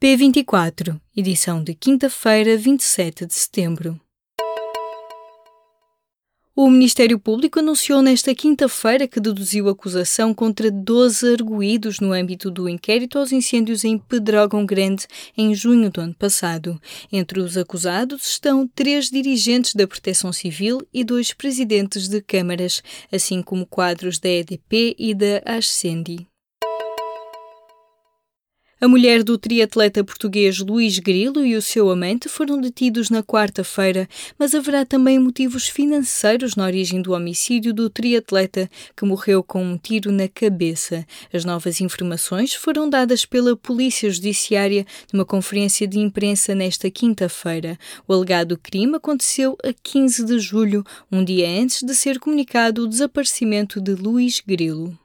P24, edição de quinta-feira, 27 de setembro. O Ministério Público anunciou nesta quinta-feira que deduziu acusação contra 12 arguídos no âmbito do inquérito aos incêndios em Pedrógão Grande em junho do ano passado. Entre os acusados estão três dirigentes da Proteção Civil e dois presidentes de câmaras, assim como quadros da EDP e da Ascendi. A mulher do triatleta português Luís Grilo e o seu amante foram detidos na quarta-feira, mas haverá também motivos financeiros na origem do homicídio do triatleta, que morreu com um tiro na cabeça. As novas informações foram dadas pela Polícia Judiciária numa conferência de imprensa nesta quinta-feira. O alegado crime aconteceu a 15 de julho, um dia antes de ser comunicado o desaparecimento de Luís Grilo.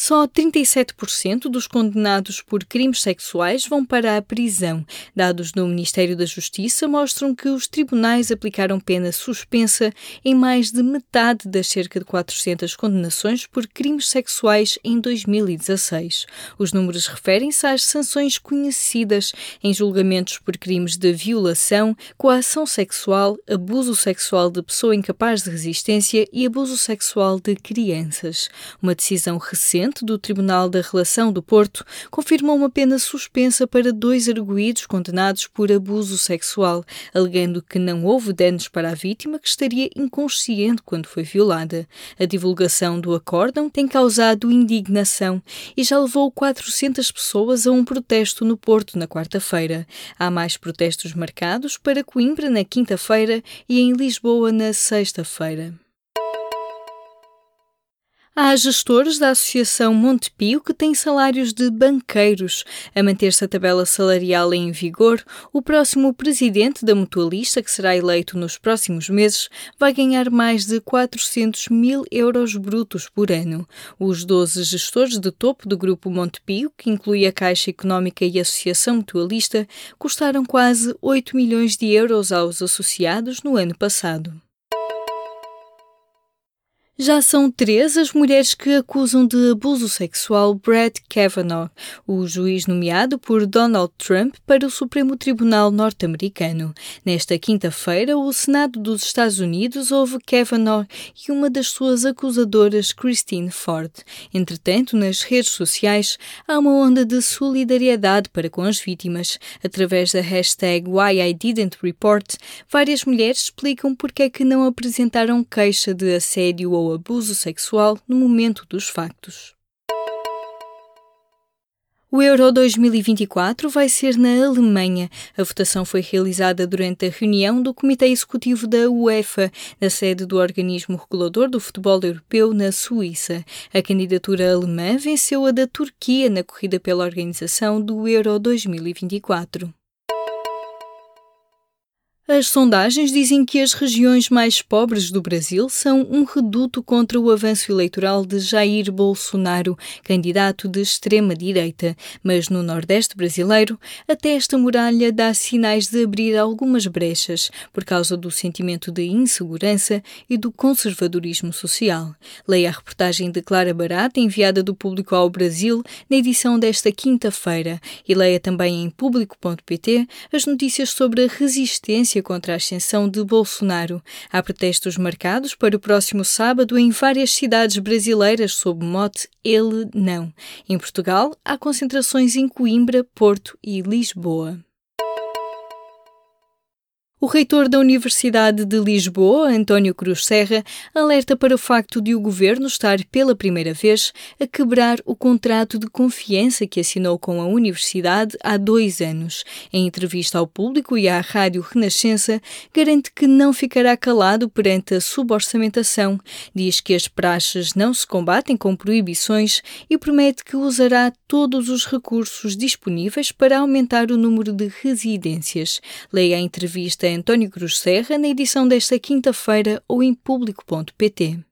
Só 37% dos condenados por crimes sexuais vão para a prisão. Dados do Ministério da Justiça mostram que os tribunais aplicaram pena suspensa em mais de metade das cerca de 400 condenações por crimes sexuais em 2016. Os números referem-se às sanções conhecidas em julgamentos por crimes de violação, coação sexual, abuso sexual de pessoa incapaz de resistência e abuso sexual de crianças. Uma decisão recente do Tribunal da Relação do Porto confirmou uma pena suspensa para dois arguídos condenados por abuso sexual, alegando que não houve danos para a vítima que estaria inconsciente quando foi violada. A divulgação do acórdão tem causado indignação e já levou 400 pessoas a um protesto no Porto na quarta-feira. Há mais protestos marcados para Coimbra na quinta-feira e em Lisboa na sexta-feira. Há gestores da Associação Montepio que têm salários de banqueiros. A manter-se a tabela salarial em vigor, o próximo presidente da mutualista, que será eleito nos próximos meses, vai ganhar mais de 400 mil euros brutos por ano. Os 12 gestores de topo do grupo Montepio, que inclui a Caixa Económica e a Associação Mutualista, custaram quase 8 milhões de euros aos associados no ano passado. Já são três as mulheres que acusam de abuso sexual Brett Kavanaugh, o juiz nomeado por Donald Trump para o Supremo Tribunal norte-americano. Nesta quinta-feira, o Senado dos Estados Unidos ouve Kavanaugh e uma das suas acusadoras, Christine Ford. Entretanto, nas redes sociais, há uma onda de solidariedade para com as vítimas. Através da hashtag WhyIDidn'tReport, várias mulheres explicam porque é que não apresentaram queixa de assédio ou abuso sexual no momento dos factos. O Euro 2024 vai ser na Alemanha. A votação foi realizada durante a reunião do Comitê Executivo da UEFA, na sede do organismo regulador do futebol europeu na Suíça. A candidatura alemã venceu a da Turquia na corrida pela organização do Euro 2024. As sondagens dizem que as regiões mais pobres do Brasil são um reduto contra o avanço eleitoral de Jair Bolsonaro, candidato de extrema-direita. Mas no Nordeste brasileiro, até esta muralha dá sinais de abrir algumas brechas por causa do sentimento de insegurança e do conservadorismo social. Leia a reportagem de Clara Barata, enviada do Público ao Brasil, na edição desta quinta-feira, e leia também em público.pt as notícias sobre a resistência contra a ascensão de Bolsonaro. Há protestos marcados para o próximo sábado em várias cidades brasileiras sob o mote Ele Não. Em Portugal, há concentrações em Coimbra, Porto e Lisboa. O reitor da Universidade de Lisboa, António Cruz Serra, alerta para o facto de o governo estar pela primeira vez a quebrar o contrato de confiança que assinou com a universidade há dois anos. Em entrevista ao público e à Rádio Renascença, garante que não ficará calado perante a suborçamentação, diz que as praxes não se combatem com proibições e promete que usará todos os recursos disponíveis para aumentar o número de residências. Leia a entrevista António Cruz Serra na edição desta quinta-feira ou em público.pt.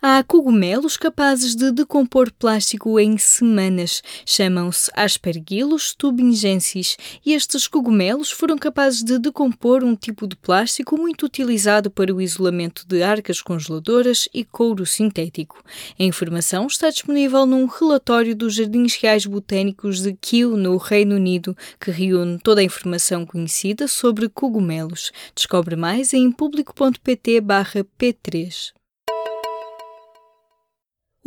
Há cogumelos capazes de decompor plástico em semanas. Chamam-se Aspergillus tubingensis e estes cogumelos foram capazes de decompor um tipo de plástico muito utilizado para o isolamento de arcas congeladoras e couro sintético. A informação está disponível num relatório dos Jardins Reais Botânicos de Kew, no Reino Unido, que reúne toda a informação conhecida sobre cogumelos. Descobre mais em público.pt/p3.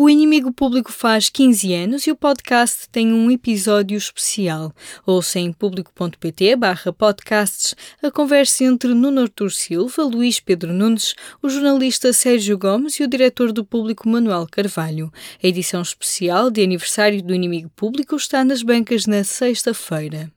O Inimigo Público faz 15 anos e o podcast tem um episódio especial. Ouça em público.pt barra podcasts a conversa entre Nuno Artur Silva, Luís Pedro Nunes, o jornalista Sérgio Gomes e o diretor do Público Manuel Carvalho. A edição especial de aniversário do Inimigo Público está nas bancas na sexta-feira.